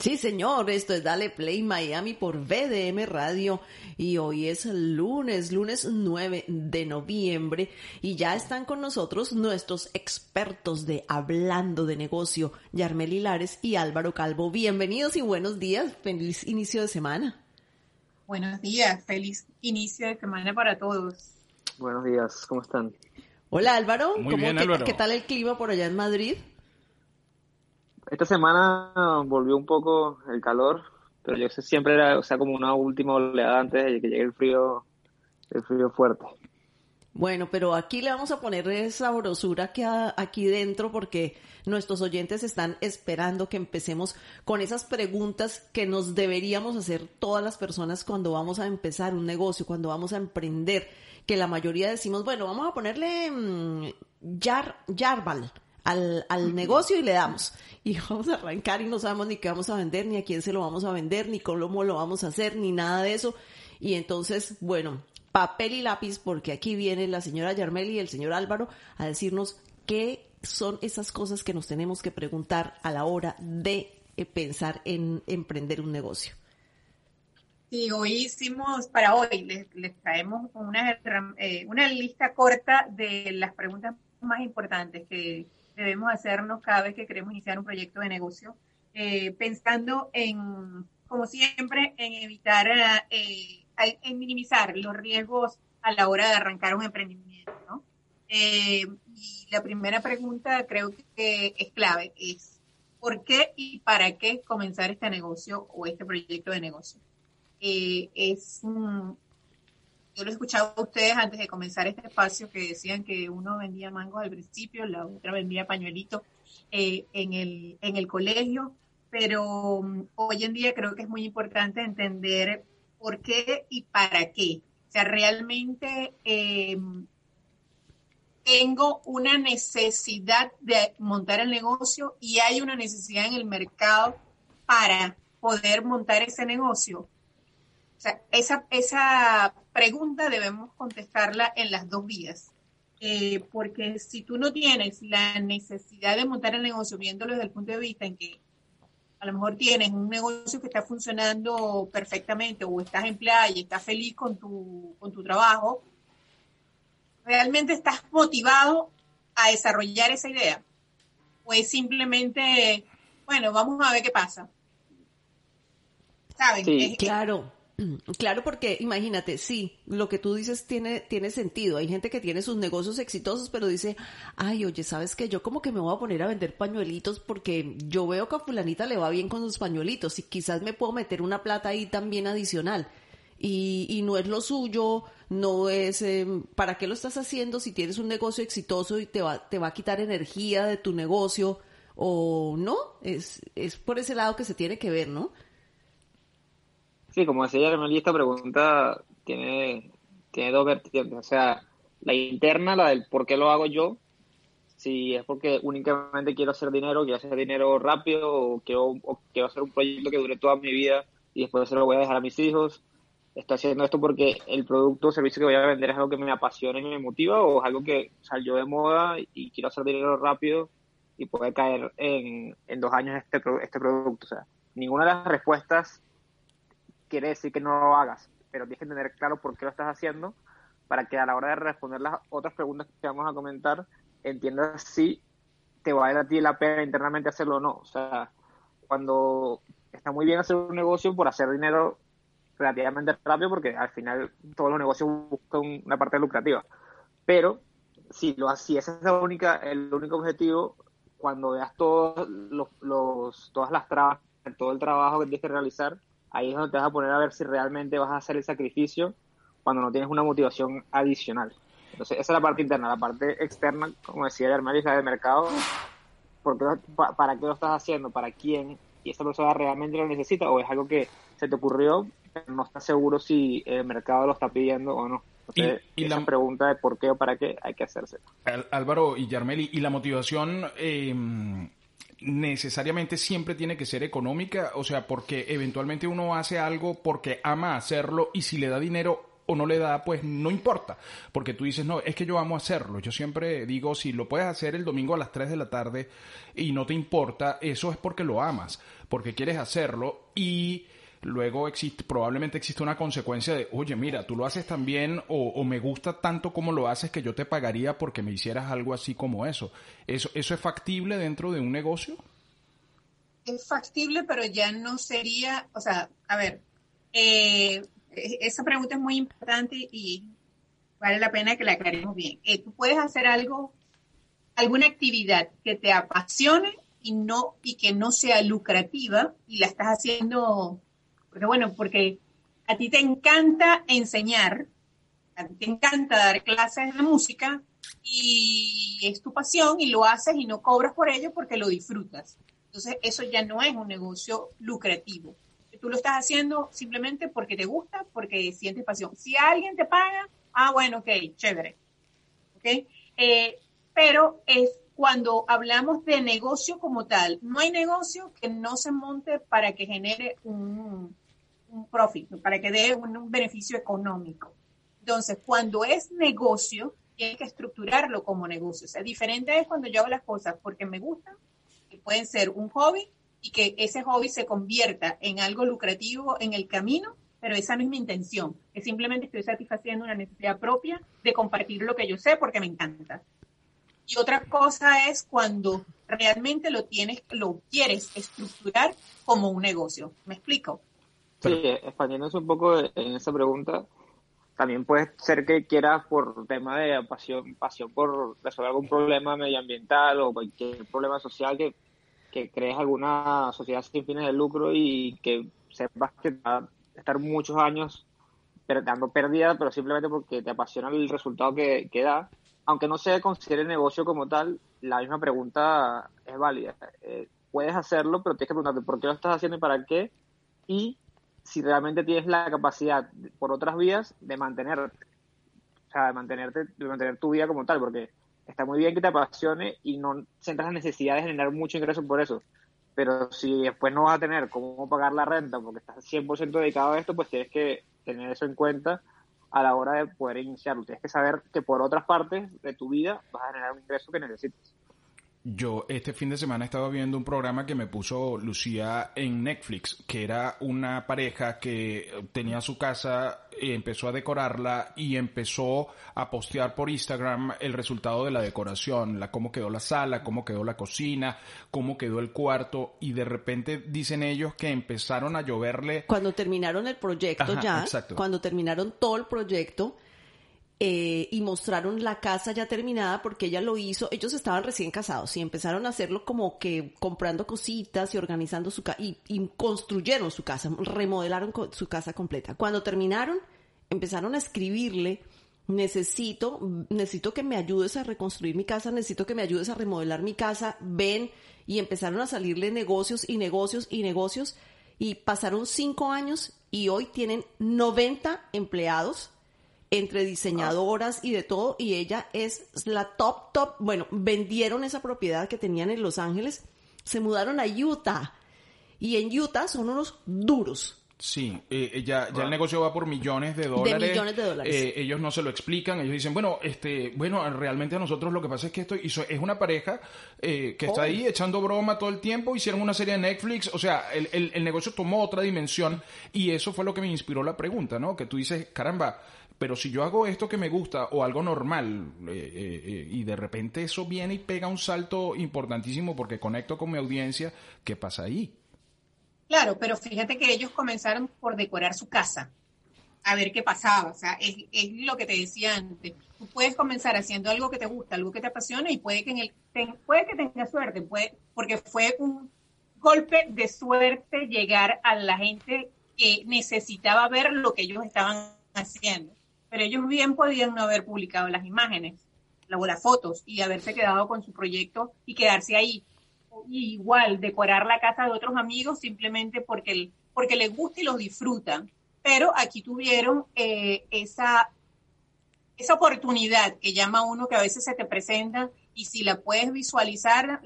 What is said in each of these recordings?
Sí, señor, esto es Dale Play Miami por VDM Radio y hoy es lunes, lunes 9 de noviembre y ya están con nosotros nuestros expertos de Hablando de Negocio, Yarmel Hilares y Álvaro Calvo. Bienvenidos y buenos días, feliz inicio de semana. Buenos días, feliz inicio de semana para todos. Buenos días, ¿cómo están? Hola Álvaro, Muy bien, qué, Álvaro. ¿qué tal el clima por allá en Madrid? Esta semana volvió un poco el calor, pero yo sé siempre era, o sea, como una última oleada antes de que llegue el frío, el frío fuerte. Bueno, pero aquí le vamos a poner esa sabrosura que aquí dentro porque nuestros oyentes están esperando que empecemos con esas preguntas que nos deberíamos hacer todas las personas cuando vamos a empezar un negocio, cuando vamos a emprender, que la mayoría decimos, bueno, vamos a ponerle mm, yar, Yarval al, al negocio y le damos. Y vamos a arrancar y no sabemos ni qué vamos a vender, ni a quién se lo vamos a vender, ni cómo lo vamos a hacer, ni nada de eso. Y entonces, bueno, papel y lápiz, porque aquí viene la señora Yarmel y el señor Álvaro a decirnos qué son esas cosas que nos tenemos que preguntar a la hora de eh, pensar en emprender un negocio. Sí, hoy hicimos, para hoy, les, les traemos una, eh, una lista corta de las preguntas más importantes que debemos hacernos cada vez que queremos iniciar un proyecto de negocio, eh, pensando en, como siempre, en evitar, eh, eh, en minimizar los riesgos a la hora de arrancar un emprendimiento, ¿no? Eh, y la primera pregunta creo que es clave, es ¿por qué y para qué comenzar este negocio o este proyecto de negocio? Eh, es yo lo he escuchado a ustedes antes de comenzar este espacio que decían que uno vendía mangos al principio, la otra vendía pañuelitos eh, en, el, en el colegio, pero um, hoy en día creo que es muy importante entender por qué y para qué. O sea, realmente eh, tengo una necesidad de montar el negocio y hay una necesidad en el mercado para poder montar ese negocio. O sea, esa, esa pregunta debemos contestarla en las dos vías. Eh, porque si tú no tienes la necesidad de montar el negocio viéndolo desde el punto de vista en que a lo mejor tienes un negocio que está funcionando perfectamente o estás empleada y estás feliz con tu, con tu trabajo, ¿realmente estás motivado a desarrollar esa idea? ¿O es simplemente, bueno, vamos a ver qué pasa? ¿Saben? Sí. Es- Claro, claro, porque imagínate, sí, lo que tú dices tiene, tiene sentido. Hay gente que tiene sus negocios exitosos, pero dice, ay, oye, ¿sabes qué? Yo como que me voy a poner a vender pañuelitos porque yo veo que a fulanita le va bien con sus pañuelitos y quizás me puedo meter una plata ahí también adicional. Y, y no es lo suyo, no es, eh, ¿para qué lo estás haciendo si tienes un negocio exitoso y te va, te va a quitar energía de tu negocio? O no, es, es por ese lado que se tiene que ver, ¿no? Sí, como decía Yarmeli, esta pregunta tiene, tiene dos vertientes. O sea, la interna, la del por qué lo hago yo, si es porque únicamente quiero hacer dinero, quiero hacer dinero rápido, o quiero, quiero hacer un proyecto que dure toda mi vida y después se lo voy a dejar a mis hijos. Estoy haciendo esto porque el producto o servicio que voy a vender es algo que me apasiona y me motiva, o es algo que salió de moda y quiero hacer dinero rápido y puede caer en, en dos años este, este producto. O sea, ninguna de las respuestas quiere decir que no lo hagas, pero tienes que tener claro por qué lo estás haciendo para que a la hora de responder las otras preguntas que vamos a comentar, entiendas si te va a dar a ti la pena internamente hacerlo o no. O sea, cuando está muy bien hacer un negocio por hacer dinero relativamente rápido, porque al final todos los negocios buscan una parte lucrativa. Pero si lo si ese es la única, el único objetivo, cuando veas todos los, los, todas las trabas, todo el trabajo que tienes que realizar, ahí es donde te vas a poner a ver si realmente vas a hacer el sacrificio cuando no tienes una motivación adicional. Entonces, esa es la parte interna. La parte externa, como decía Germán, es la del mercado, ¿para qué lo estás haciendo? ¿Para quién? ¿Y esa persona realmente lo necesita? ¿O es algo que se te ocurrió, pero no estás seguro si el mercado lo está pidiendo o no? y, esa la pregunta de por qué o para qué hay que hacerse. Álvaro y Yarmeli, ¿y la motivación eh, necesariamente siempre tiene que ser económica? O sea, porque eventualmente uno hace algo porque ama hacerlo y si le da dinero o no le da, pues no importa, porque tú dices, no, es que yo amo hacerlo. Yo siempre digo, si lo puedes hacer el domingo a las 3 de la tarde y no te importa, eso es porque lo amas, porque quieres hacerlo y luego existe, probablemente existe una consecuencia de, oye, mira, tú lo haces tan bien o, me gusta tanto como lo haces que yo te pagaría porque me hicieras algo así como eso. ¿Eso, eso es factible dentro de un negocio? Es factible, pero ya no sería, o sea, a ver, eh, esa pregunta es muy importante y vale la pena que la aclaremos bien. Eh, tú puedes hacer algo, alguna actividad que te apasione y no y que no sea lucrativa y la estás haciendo porque bueno, porque a ti te encanta enseñar, a ti te encanta dar clases de música y es tu pasión y lo haces y no cobras por ello porque lo disfrutas. Entonces, eso ya no es un negocio lucrativo tú lo estás haciendo simplemente porque te gusta, porque sientes pasión. Si alguien te paga, ah, bueno, ok, chévere. ¿Ok? Eh, pero es cuando hablamos de negocio como tal, no hay negocio que no se monte para que genere un, un profit, para que dé un, beneficio económico. Entonces, cuando es negocio, hay que estructurarlo como negocio. O sea, diferente es cuando yo hago las cosas porque me gustan, que pueden ser un hobby y que ese hobby se convierta en algo lucrativo en el camino, pero esa no es mi intención. Es simplemente estoy satisfaciendo una necesidad propia de compartir lo que yo sé porque me encanta. Y otra cosa es cuando realmente lo tienes, lo quieres estructurar como un negocio. ¿Me explico? Sí, expandiéndose un poco en esa pregunta, también puede ser que quieras por tema de pasión, pasión por resolver algún problema medioambiental o cualquier problema social que que crees alguna sociedad sin fines de lucro y que sepas que va a estar muchos años dando pérdida, pero simplemente porque te apasiona el resultado que, da. Aunque no se considere negocio como tal, la misma pregunta es válida. Eh, puedes hacerlo, pero tienes que preguntarte por qué lo estás haciendo y para qué, y si realmente tienes la capacidad por otras vías de mantenerte, o sea, de mantenerte, de mantener tu vida como tal, porque está muy bien que te apasione y no sientas la necesidad de generar mucho ingreso por eso. Pero si después no vas a tener cómo pagar la renta porque estás 100% dedicado a esto, pues tienes que tener eso en cuenta a la hora de poder iniciarlo. Tienes que saber que por otras partes de tu vida vas a generar un ingreso que necesites. Yo este fin de semana estaba viendo un programa que me puso Lucía en Netflix, que era una pareja que tenía su casa, empezó a decorarla y empezó a postear por Instagram el resultado de la decoración, la cómo quedó la sala, cómo quedó la cocina, cómo quedó el cuarto y de repente dicen ellos que empezaron a lloverle. Cuando terminaron el proyecto ya, cuando terminaron todo el proyecto, eh, y mostraron la casa ya terminada porque ella lo hizo, ellos estaban recién casados y empezaron a hacerlo como que comprando cositas y organizando su casa y, construyeron su casa, remodelaron su casa completa. Cuando terminaron, empezaron a escribirle, necesito, necesito que me ayudes a reconstruir mi casa, necesito que me ayudes a remodelar mi casa, ven, y empezaron a salirle negocios y negocios y negocios y pasaron cinco años y hoy tienen 90 empleados entre diseñadoras y de todo, y ella es la top, top. Bueno, vendieron esa propiedad que tenían en Los Ángeles, se mudaron a Utah, y en Utah son unos duros. Sí, eh, ya, ya el negocio va por millones de dólares. De millones de dólares. Eh, ellos no se lo explican, ellos dicen, bueno, este, bueno, realmente a nosotros lo que pasa es que esto hizo, es una pareja eh, que está ahí echando broma todo el tiempo, hicieron una serie de Netflix, o sea, el, el, el negocio tomó otra dimensión y eso fue lo que me inspiró la pregunta, ¿no? Que tú dices, caramba, pero si yo hago esto que me gusta o algo normal eh, eh, eh, y de repente eso viene y pega un salto importantísimo porque conecto con mi audiencia, ¿qué pasa ahí? Claro, pero fíjate que ellos comenzaron por decorar su casa, a ver qué pasaba. O sea, es, lo que te decía antes. Tú puedes comenzar haciendo algo que te gusta, algo que te apasiona y puede que, en el, puede que tengas suerte, puede, porque fue un golpe de suerte llegar a la gente que necesitaba ver lo que ellos estaban haciendo. Pero ellos bien podían no haber publicado las imágenes o las fotos y haberse quedado con su proyecto y quedarse ahí. igual decorar la casa de otros amigos simplemente porque, porque les gusta y los disfrutan. Pero aquí tuvieron eh, esa, esa oportunidad que llama uno que a veces se te presenta y si la puedes visualizar,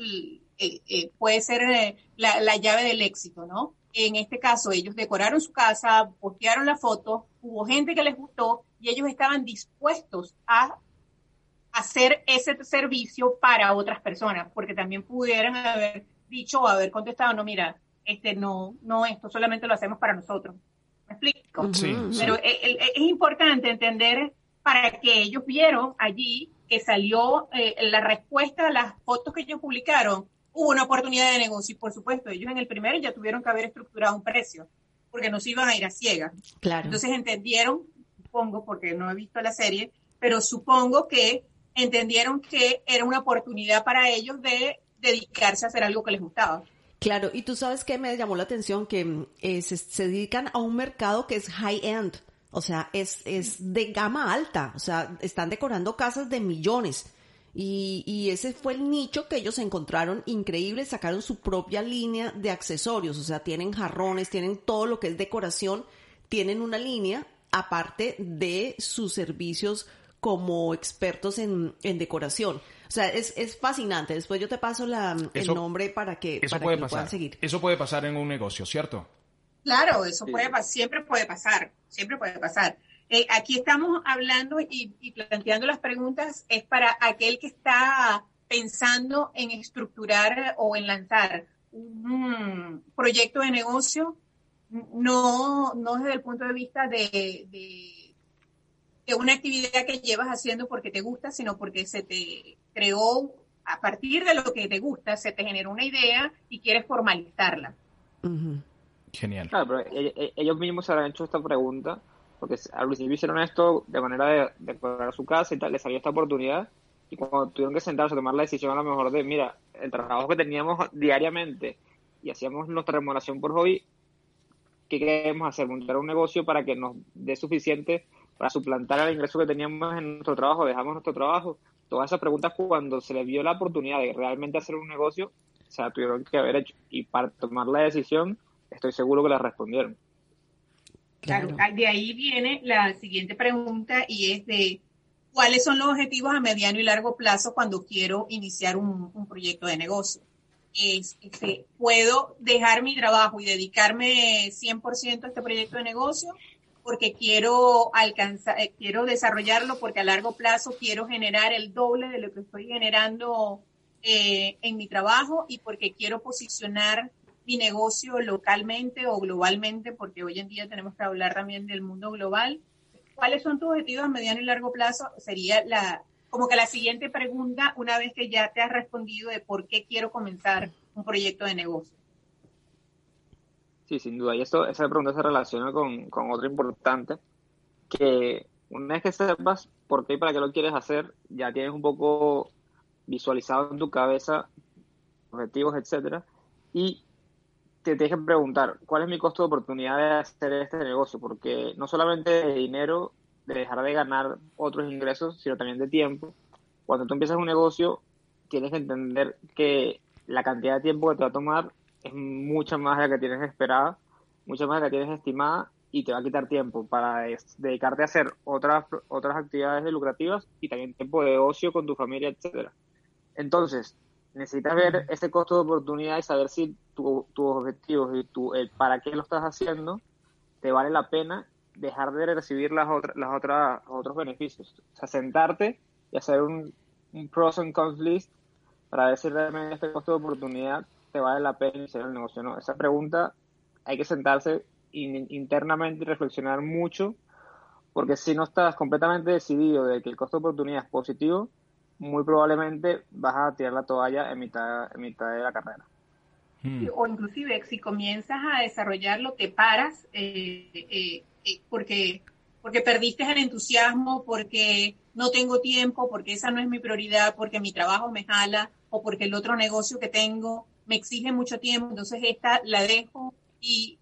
eh, eh, puede ser la, la llave del éxito, ¿no? En este caso, ellos decoraron su casa, postearon la foto, hubo gente que les gustó y ellos estaban dispuestos a hacer ese servicio para otras personas, porque también pudieran haber dicho o haber contestado, no, mira, este no, no, esto solamente lo hacemos para nosotros. ¿Me explico? Sí, Pero es, es, importante entender para que ellos vieron allí que salió eh, la respuesta a las fotos que ellos publicaron, hubo una oportunidad de negocio y por supuesto ellos en el primero ya tuvieron que haber estructurado un precio, porque no se iban a ir a ciegas. Claro. Entonces entendieron, supongo, porque no he visto la serie, pero supongo que entendieron que era una oportunidad para ellos de dedicarse a hacer algo que les gustaba. Claro, y tú sabes que me llamó la atención que eh, se, se, dedican a un mercado que es high-end, o sea, es, es de gama alta, o sea, están decorando casas de millones. Y, y ese fue el nicho que ellos encontraron increíble, sacaron su propia línea de accesorios, o sea, tienen jarrones, tienen todo lo que es decoración, tienen una línea aparte de sus servicios como expertos en, en decoración. O sea, es, es fascinante. Después yo te paso la, Eso- el nombre para que, Eso para puede que lo puedan pasar. seguir. Eso puede pasar en un negocio, ¿cierto? Claro, eso puede pasar, siempre puede pasar, siempre puede pasar. Eh, aquí estamos hablando y, y planteando las preguntas, es para aquel que está pensando en estructurar o en lanzar un proyecto de negocio, no, no desde el punto de vista de, de, de una actividad que llevas haciendo porque te gusta, sino porque se te creó a partir de lo que te gusta, se te generó una idea y quieres formalizarla. Genial. Claro, pero e- e- ellos mismos se habrán hecho esta pregunta, porque al principio hicieron esto de manera de decorar su casa y tal, les salió esta oportunidad, y cuando tuvieron que sentarse a tomar la decisión a lo mejor de, mira, el trabajo que teníamos diariamente y hacíamos nuestra remuneración por hobby, ¿qué queremos hacer? Montar un negocio para que nos dé suficiente para suplantar el ingreso que teníamos en nuestro trabajo, dejamos nuestro trabajo. Todas esas preguntas cuando se les vio la oportunidad de realmente hacer un negocio, o sea, tuvieron que haber hecho. Y para tomar la decisión, estoy seguro que la respondieron. Claro, de ahí viene la siguiente pregunta y es de cuáles son los objetivos a mediano y largo plazo cuando quiero iniciar un, un proyecto de negocio. Es, este, ¿Puedo dejar mi trabajo y dedicarme 100% a este proyecto de negocio? Porque quiero alcanzar, eh, quiero desarrollarlo porque a largo plazo quiero generar el doble de lo que estoy generando eh, en mi trabajo y porque quiero posicionar mi negocio localmente o globalmente, porque hoy en día tenemos que hablar también del mundo global. ¿Cuáles son tus objetivos a mediano y largo plazo? Sería la, como que la siguiente pregunta, una vez que ya te has respondido de por qué quiero comenzar un proyecto de negocio. Sí, sin duda. Y esto, esa pregunta se relaciona con, con otra importante, que una vez que sepas por qué y para qué lo quieres hacer, ya tienes un poco visualizado en tu cabeza objetivos, etcétera, y te tienes que preguntar, ¿cuál es mi costo de oportunidad de hacer este negocio? Porque no solamente de dinero, de dejar de ganar otros ingresos, sino también de tiempo. Cuando tú empiezas un negocio, tienes que entender que la cantidad de tiempo que te va a tomar es mucha más de la que tienes esperada, mucha más de la que tienes estimada y te va a quitar tiempo para dedicarte a hacer otras otras actividades lucrativas y también tiempo de ocio con tu familia, etcétera. Entonces, necesitas ver ese costo de oportunidad y saber si tu- tus objetivos y tu, el para qué lo estás haciendo te vale la pena dejar de recibir las otras las otras otros beneficios. O sea, sentarte y hacer un, un pros and cons list para ver si realmente este costo de oportunidad te vale la pena iniciar el negocio no. Esa pregunta hay que sentarse in- internamente y reflexionar mucho, porque si no estás completamente decidido de que el costo de oportunidad es positivo, muy probablemente vas a tirar la toalla en mitad, en mitad de la carrera. Mm. O inclusive si comienzas a desarrollarlo, te paras eh, eh, eh, porque, porque perdiste el entusiasmo, porque no tengo tiempo, porque esa no es mi prioridad, porque mi trabajo me jala o porque el otro negocio que tengo me exige mucho tiempo, entonces esta la dejo y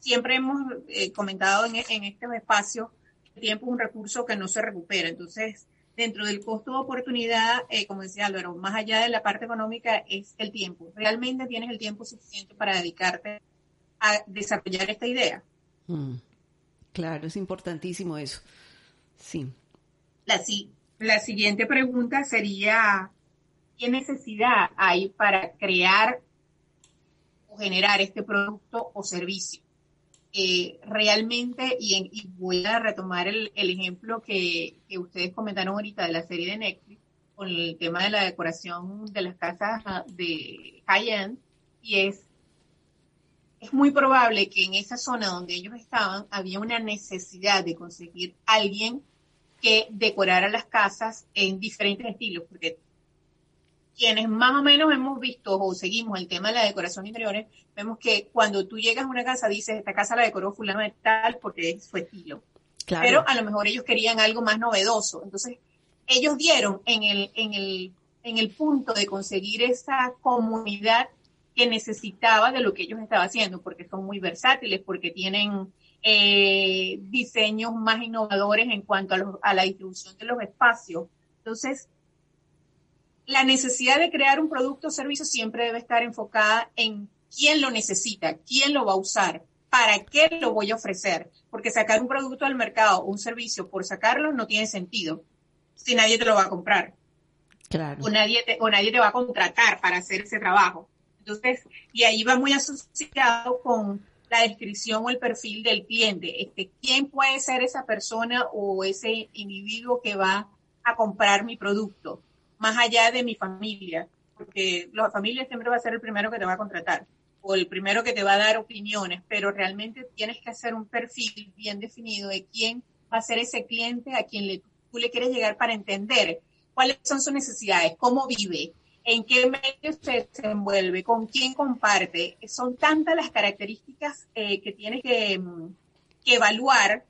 siempre hemos eh, comentado en, en este espacio que el tiempo es un recurso que no se recupera, entonces dentro del costo de oportunidad, eh, como decía Álvaro, más allá de la parte económica es el tiempo. ¿Realmente tienes el tiempo suficiente para dedicarte a desarrollar esta idea? Mm. Claro, es importantísimo eso. Sí. La, la siguiente pregunta sería, ¿qué necesidad hay para crear o generar este producto o servicio? Eh, realmente, y, voy a retomar el, ejemplo que, ustedes comentaron ahorita de la serie de Netflix, con el tema de la decoración de las casas ah, de high-end, y es, es muy probable que en esa zona donde ellos estaban había una necesidad de conseguir alguien que decorara las casas en diferentes estilos, porque quienes más o menos hemos visto o seguimos el tema de la decoración interiores, vemos que cuando tú llegas a una casa dices, esta casa la decoró fulano de tal porque es su estilo. Pero a lo mejor ellos querían algo más novedoso. Entonces, ellos dieron en el, en el, en el punto de conseguir esa comunidad que necesitaba de lo que ellos estaban haciendo, porque son muy versátiles, porque tienen eh, diseños más innovadores en cuanto a, a la distribución de los espacios. Entonces, la necesidad de crear un producto o servicio siempre debe estar enfocada en quién lo necesita, quién lo va a usar, para qué lo voy a ofrecer. Porque sacar un producto al mercado o un servicio por sacarlo no tiene sentido si nadie te lo va a comprar. Claro. O nadie te, o nadie te va a contratar para hacer ese trabajo. Entonces, y ahí va muy asociado con la descripción o el perfil del cliente. Este, ¿Quién puede ser esa persona o ese individuo que va a comprar mi producto? Más allá de mi familia, porque la familia siempre va a ser el primero que te va a contratar o el primero que te va a dar opiniones, pero realmente tienes que hacer un perfil bien definido de quién va a ser ese cliente a quien tú le quieres llegar para entender cuáles son sus necesidades, cómo vive, en qué medio se desenvuelve, con quién comparte. Son tantas las características eh, que tienes que, que evaluar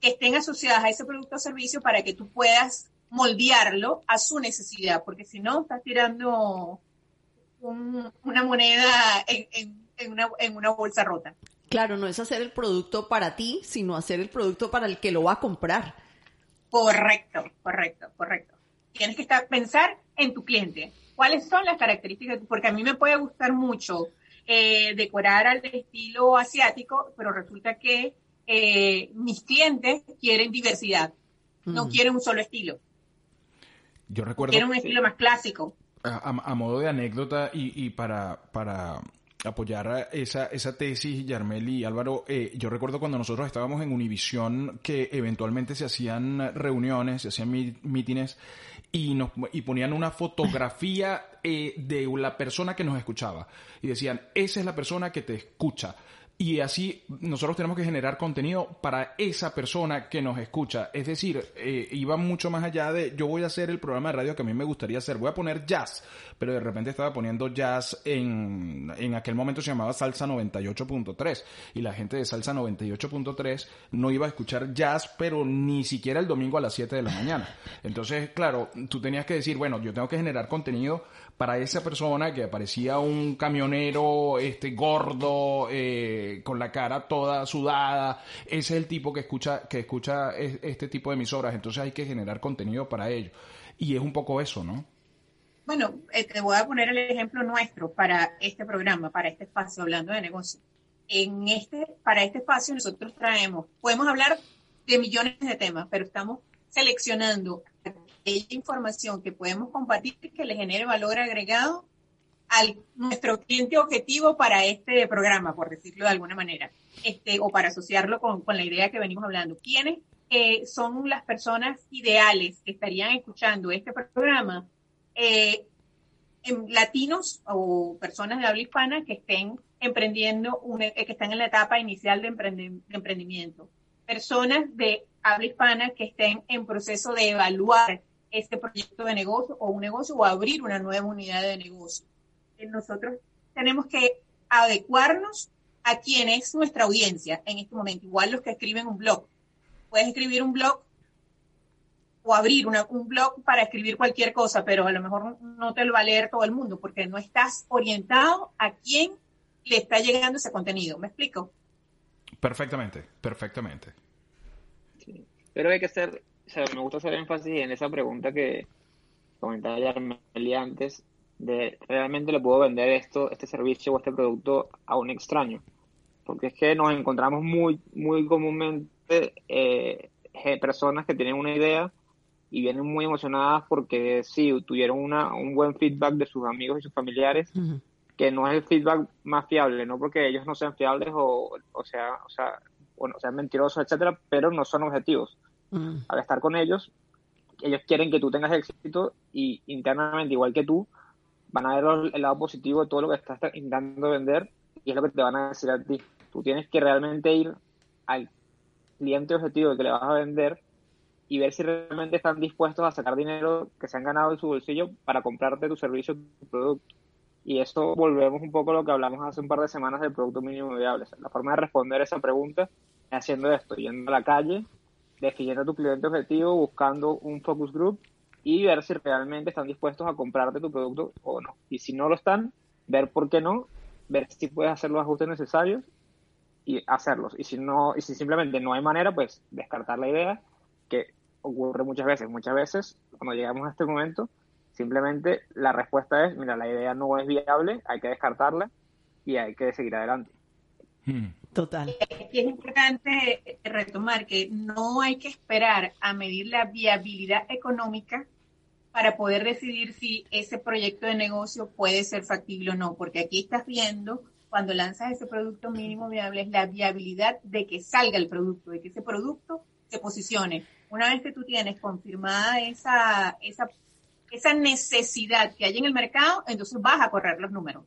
que estén asociadas a ese producto o servicio para que tú puedas moldearlo a su necesidad, porque si no, estás tirando una moneda en, una, bolsa rota. Claro, no es hacer el producto para ti, sino hacer el producto para el que lo va a comprar. Correcto, correcto, correcto. Tienes que estar, pensar en tu cliente. ¿Cuáles son las características? Porque a mí me puede gustar mucho eh, decorar al estilo asiático, pero resulta que eh, mis clientes quieren diversidad, no quieren un solo estilo. Yo recuerdo... Tiene un estilo más clásico. A, modo de anécdota y, para, para apoyar esa, esa tesis, Yarmel y Álvaro, eh, yo recuerdo cuando nosotros estábamos en Univisión que eventualmente se hacían reuniones, se hacían mítines y, nos, y ponían una fotografía eh, de la persona que nos escuchaba y decían, esa es la persona que te escucha. Y así nosotros tenemos que generar contenido para esa persona que nos escucha. Es decir, eh, iba mucho más allá de yo voy a hacer el programa de radio que a mí me gustaría hacer. Voy a poner jazz, pero de repente estaba poniendo jazz en, en aquel momento se llamaba Salsa 98.3 y la gente de Salsa 98.3 no iba a escuchar jazz, pero ni siquiera el domingo a las 7 de la mañana. Entonces, claro, tú tenías que decir, bueno, yo tengo que generar contenido para esa persona que parecía un camionero este gordo eh, con la cara toda sudada ese es el tipo que escucha que escucha este tipo de emisoras. Entonces hay que generar contenido para ello. Y es un poco eso no bueno eh, te voy a poner el ejemplo nuestro para este programa para este espacio hablando de negocio. En este para este espacio nosotros traemos podemos hablar de millones de temas pero estamos seleccionando información que podemos compartir que le genere valor agregado a nuestro cliente objetivo para este programa, por decirlo de alguna manera, este, o para asociarlo con, la idea que venimos hablando. ¿Quiénes eh, son las personas ideales que estarían escuchando este programa? Eh, en latinos o personas de habla hispana que estén emprendiendo, eh, que están en la etapa inicial de emprendimiento. Personas de habla hispana que estén en proceso de evaluar este proyecto de negocio o un negocio o abrir una nueva unidad de negocio. Eh, nosotros tenemos que adecuarnos a quién es nuestra audiencia en este momento. Igual los que escriben un blog. Puedes escribir un blog o abrir un blog para escribir cualquier cosa, pero a lo mejor no te lo va a leer todo el mundo porque no estás orientado a quién le está llegando ese contenido. ¿Me explico? Perfectamente, perfectamente. Pero hay que ser me gusta hacer énfasis en esa pregunta que comentaba Yarmeli antes, de realmente le puedo vender esto, este servicio o este producto a un extraño. Porque es que nos encontramos muy, muy comúnmente eh, personas que tienen una idea y vienen muy emocionadas porque sí, tuvieron una, un buen feedback de sus amigos y sus familiares, que no es el feedback más fiable, no porque ellos no sean fiables o, o sea, o sea, bueno, sean mentirosos, etcétera, pero no son objetivos. Al estar con ellos, ellos quieren que tú tengas éxito y internamente, igual que tú, van a ver el lado positivo de todo lo que estás intentando vender y es lo que te van a decir a ti. Tú tienes que realmente ir al cliente objetivo que le vas a vender y ver si realmente están dispuestos a sacar dinero que se han ganado en su bolsillo para comprarte tu servicio, tu producto. Y eso volvemos un poco a lo que hablamos hace un par de semanas del producto mínimo viable. La forma de responder esa pregunta es haciendo esto, yendo a la calle, definiendo tu cliente objetivo, buscando un focus group y ver si realmente están dispuestos a comprarte tu producto o no. Y si no lo están, ver por qué no, ver si puedes hacer los ajustes necesarios y hacerlos. Y si no, y si simplemente no hay manera, pues descartar la idea, que ocurre muchas veces. Muchas veces, cuando llegamos a este momento, simplemente la respuesta es, mira, la idea no es viable, hay que descartarla y hay que seguir adelante. Hmm. Total. Es importante retomar que no hay que esperar a medir la viabilidad económica para poder decidir si ese proyecto de negocio puede ser factible o no, porque aquí estás viendo cuando lanzas ese producto mínimo viable es la viabilidad de que salga el producto, de que ese producto se posicione. Una vez que tú tienes confirmada esa, esa, esa necesidad que hay en el mercado, entonces vas a correr los números.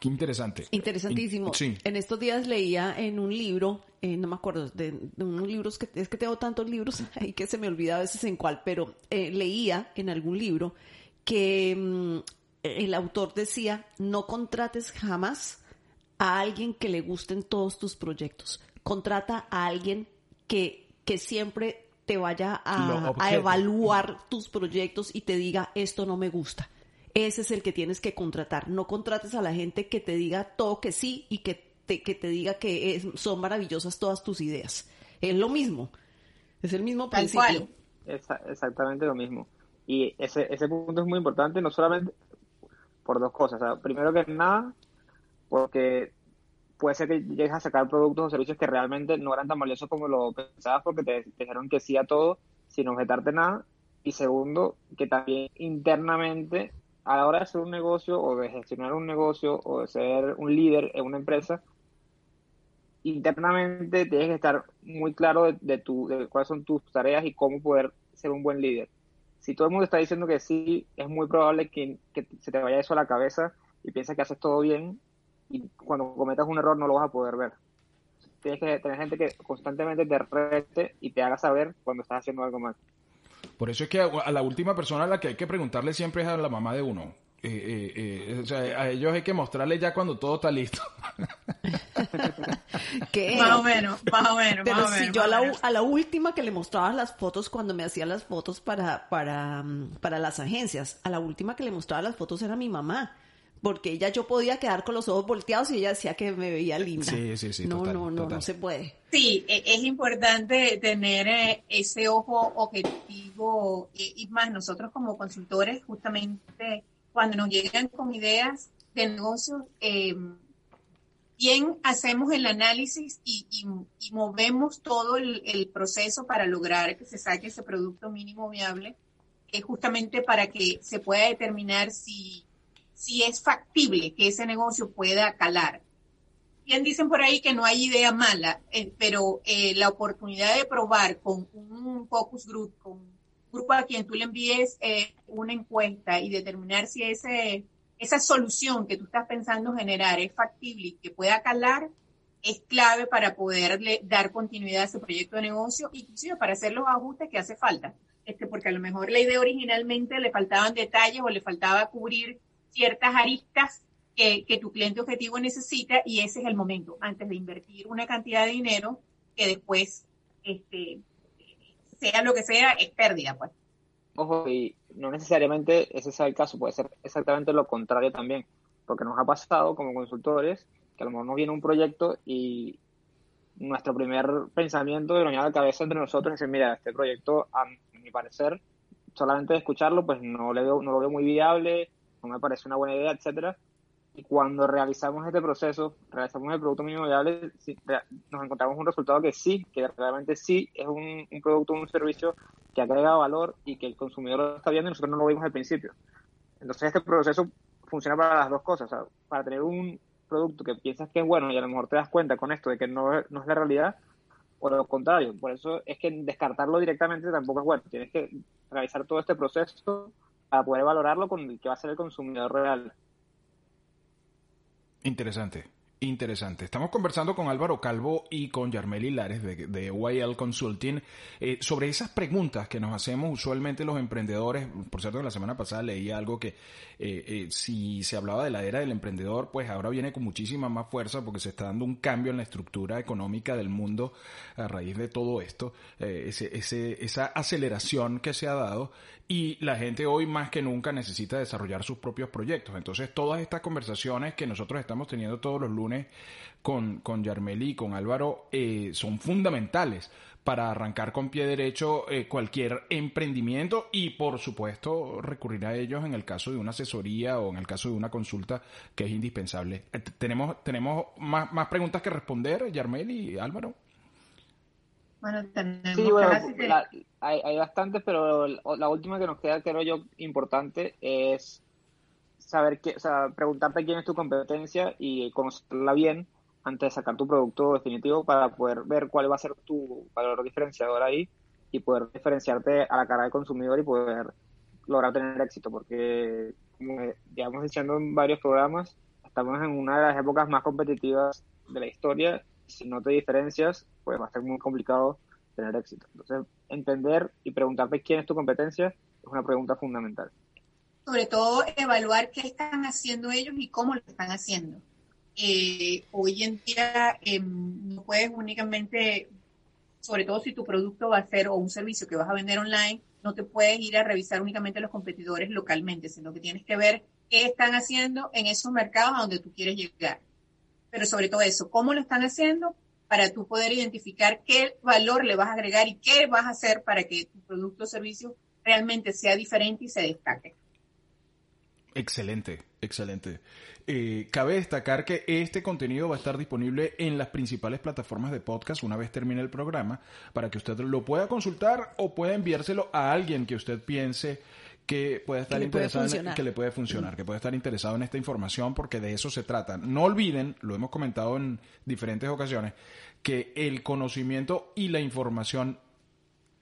Qué interesante. Interesantísimo. En estos días leía en un libro, eh, no me acuerdo, de, unos libros que es que tengo tantos libros y que se me olvida a veces en cuál, pero eh, leía en algún libro que mm, el autor decía, no contrates jamás a alguien que le gusten todos tus proyectos. Contrata a alguien que, que siempre te vaya a, a evaluar tus proyectos y te diga, esto no me gusta ese es el que tienes que contratar. No contrates a la gente que te diga todo que sí y que te, que te diga que son maravillosas todas tus ideas. Es lo mismo. Es el mismo principio. exactamente lo mismo. Y ese, ese punto es muy importante, no solamente por dos cosas. primero que nada, porque puede ser que llegues a sacar productos o servicios que realmente no eran tan valiosos como lo pensabas porque te, te dijeron que sí a todo sin objetarte nada. Y segundo, que también internamente a la hora de hacer un negocio o de gestionar un negocio o de ser un líder en una empresa, internamente tienes que estar muy claro de, tu, de cuáles son tus tareas y cómo poder ser un buen líder. Si todo el mundo está diciendo que sí, es muy probable que, se te vaya eso a la cabeza y piensas que haces todo bien y cuando cometas un error no lo vas a poder ver. Tienes que tener gente que constantemente te rete y te haga saber cuando estás haciendo algo mal. Por eso es que a, la última persona a la que hay que preguntarle siempre es a la mamá de uno. Eh, eh, eh, o sea, a ellos hay que mostrarle ya cuando todo está listo. ¿Qué? Más o menos, más o menos. Pero si yo a la, a la, última que le mostraba las fotos cuando me hacía las fotos para, para, mm, para las agencias, a la última que le mostraba las fotos era mi mamá porque ella yo podía quedar con los ojos volteados y ella decía que me veía linda. Sí, sí, sí. No, no, no, no se puede. Sí, e, es importante tener eh, ese ojo objetivo y más nosotros como consultores justamente cuando nos llegan con ideas de negocios, eh, bien hacemos el análisis y, movemos todo el, el, proceso para lograr que se saque ese producto mínimo viable, es justamente para que se pueda determinar si si es factible que ese negocio pueda calar. Bien dicen por ahí que no hay idea mala, eh, pero eh, la oportunidad de probar con un focus group, con un grupo a quien tú le envíes eh, una encuesta y determinar si ese, esa solución que tú estás pensando generar es factible y que pueda calar, es clave para poderle dar continuidad a ese proyecto de negocio, inclusive para hacer los ajustes que hace falta. Este, porque a lo mejor la idea originalmente le faltaban detalles o le faltaba cubrir ciertas aristas que, tu cliente objetivo necesita y ese es el momento, antes de invertir una cantidad de dinero que después, este, sea lo que sea, es pérdida, pues. Ojo, y no necesariamente ese sea el caso, puede ser exactamente lo contrario también, porque nos ha pasado como consultores que a lo mejor nos viene un proyecto y nuestro primer pensamiento de la cabeza entre nosotros es mira, este proyecto, a mi parecer, solamente de escucharlo, pues no, le veo, no lo veo muy viable, me parece una buena idea, etcétera. Y cuando realizamos este proceso, realizamos el producto mínimo viable, nos encontramos un resultado que sí, que realmente sí es un, un producto, un servicio que agrega valor y que el consumidor lo está viendo y nosotros no lo vimos al principio. Entonces este proceso funciona para las dos cosas, para tener un producto que piensas que es bueno y a lo mejor te das cuenta con esto de que no, no es la realidad, o lo contrario. Por eso es que descartarlo directamente tampoco es bueno. Tienes que realizar todo este proceso para poder valorarlo con el que va a ser el consumidor real. Interesante. Interesante. Estamos conversando con Álvaro Calvo y con Yarmeli Lares de, de YL Consulting eh, sobre esas preguntas que nos hacemos usualmente los emprendedores. Por cierto, la semana pasada leí algo que eh, eh, si se hablaba de la era del emprendedor, pues ahora viene con muchísima más fuerza porque se está dando un cambio en la estructura económica del mundo a raíz de todo esto, ese, ese, esa aceleración que se ha dado y la gente hoy más que nunca necesita desarrollar sus propios proyectos. Entonces, todas estas conversaciones que nosotros estamos teniendo todos los lunes con, con Yarmeli y con Álvaro eh, son fundamentales para arrancar con pie derecho eh, cualquier emprendimiento y, por supuesto, recurrir a ellos en el caso de una asesoría o en el caso de una consulta que es indispensable. Eh, tenemos, tenemos más, más preguntas que responder, Yarmeli y Álvaro. Bueno, tenemos sí, bueno, hay, hay bastantes, pero la última que nos queda, creo yo, importante es saber que, o sea, preguntarte quién es tu competencia y conocerla bien antes de sacar tu producto definitivo para poder ver cuál va a ser tu valor diferenciador ahí y poder diferenciarte a la cara del consumidor y poder lograr tener éxito, porque como hemos diciendo en varios programas, estamos en una de las épocas más competitivas de la historia. Si no te diferencias, pues va a ser muy complicado tener éxito. Entonces, entender y preguntarte quién es tu competencia es una pregunta fundamental. Sobre todo, evaluar qué están haciendo ellos y cómo lo están haciendo. Eh, hoy en día em, no puedes únicamente, sobre todo si tu producto va a ser o un servicio que vas a vender online, no te puedes ir a revisar únicamente los competidores localmente, sino que tienes que ver qué están haciendo en esos mercados a donde tú quieres llegar. Pero sobre todo eso, cómo lo están haciendo para tú poder identificar qué valor le vas a agregar y qué vas a hacer para que tu producto o servicio realmente sea diferente y se destaque. Excelente, excelente. Eh, cabe destacar que este contenido va a estar disponible en las principales plataformas de podcast una vez termine el programa para que usted lo pueda consultar o pueda enviárselo a alguien que usted piense que puede estar interesado en, que le puede funcionar, que puede estar interesado en esta información porque de eso se trata. No olviden, lo hemos comentado en diferentes ocasiones, que el conocimiento y la información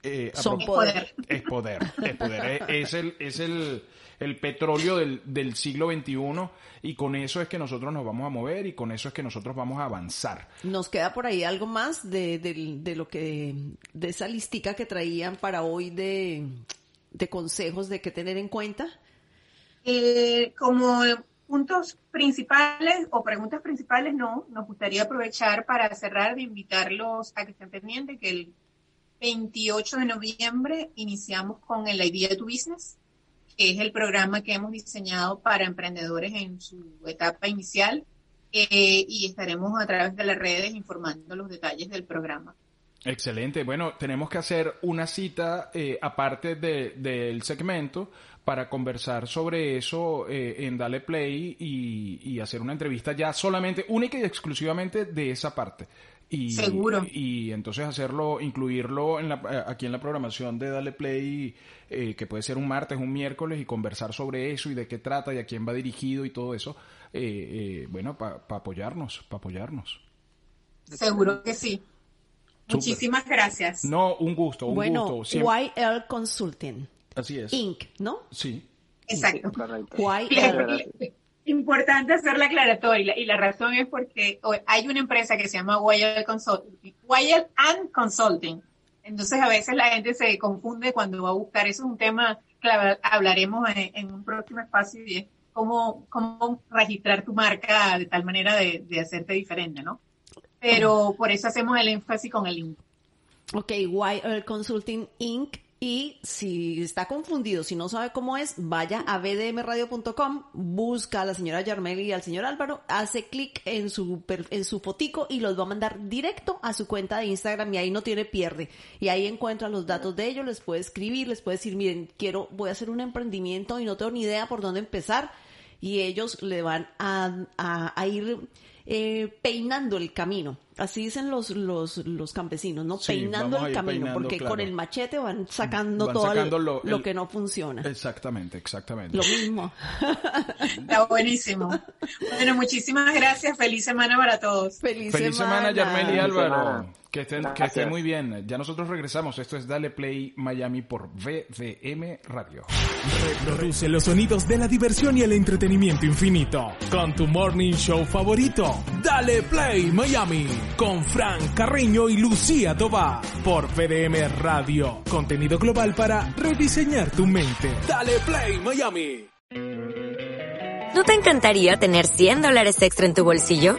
eh, son poder. Es poder, es poder, es, el, es el, el petróleo del, del, siglo XXI y con eso es que nosotros nos vamos a mover y con eso es que nosotros vamos a avanzar. Nos queda por ahí algo más de, de, de lo que, de esa listica que traían para hoy de de consejos de qué tener en cuenta? Eh, como puntos principales o preguntas principales, no. Nos gustaría aprovechar para cerrar de invitarlos a que estén pendientes que el 28 de noviembre iniciamos con el Idea de tu Business, que es el programa que hemos diseñado para emprendedores en su etapa inicial eh, y estaremos a través de las redes informando los detalles del programa. Excelente. Bueno, tenemos que hacer una cita eh, aparte del segmento para conversar sobre eso eh, en Dale Play y, hacer una entrevista ya solamente, única y exclusivamente de esa parte. Y, Seguro. Y, entonces hacerlo, incluirlo en la, eh, aquí en la programación de Dale Play, que puede ser un martes, un miércoles, y conversar sobre eso y de qué trata y a quién va dirigido y todo eso. bueno, para apoyarnos, para apoyarnos. Seguro que sí. Muchísimas gracias. No, un gusto, un bueno, gusto. YL Consulting. Así es. Inc., ¿no? Sí. Exacto. YL. Importante hacer la aclaratoria y la razón es porque hay una empresa que se llama YL Consulting, YL and Consulting. Entonces a veces la gente se confunde cuando va a buscar. Eso es un tema que hablaremos en, un próximo espacio y es cómo, cómo registrar tu marca de tal manera de, hacerte diferente, ¿no? pero por eso hacemos el énfasis con el link. Ok, YL Consulting Inc. Y si está confundido, si no sabe cómo es, vaya a bdmradio.com, busca a la señora Yarmeli y al señor Álvaro, hace clic en su, en su fotico y los va a mandar directo a su cuenta de Instagram y ahí no tiene pierde. Y ahí encuentra los datos de ellos, les puede escribir, les puede decir, miren, quiero, voy a hacer un emprendimiento y no tengo ni idea por dónde empezar. Y ellos le van a, a ir eh, peinando el camino. Así dicen los, los, los campesinos, ¿no? peinando el camino, porque con el machete van sacando todo lo, que no funciona. Exactamente, exactamente. Lo mismo. Está buenísimo. Bueno, muchísimas gracias. Feliz semana para todos. Feliz, semana, Yarmel y Álvaro. Que estén, que estén muy bien. Ya nosotros regresamos. Esto es Dale Play Miami por VDM Radio. Reproduce los sonidos de la diversión y el entretenimiento infinito. Con tu morning show favorito. Dale Play Miami. Con Frank Carreño y Lucía Toba. Por VDM Radio. Contenido global para rediseñar tu mente. Dale Play Miami. ¿No te encantaría tener 100 dólares extra en tu bolsillo?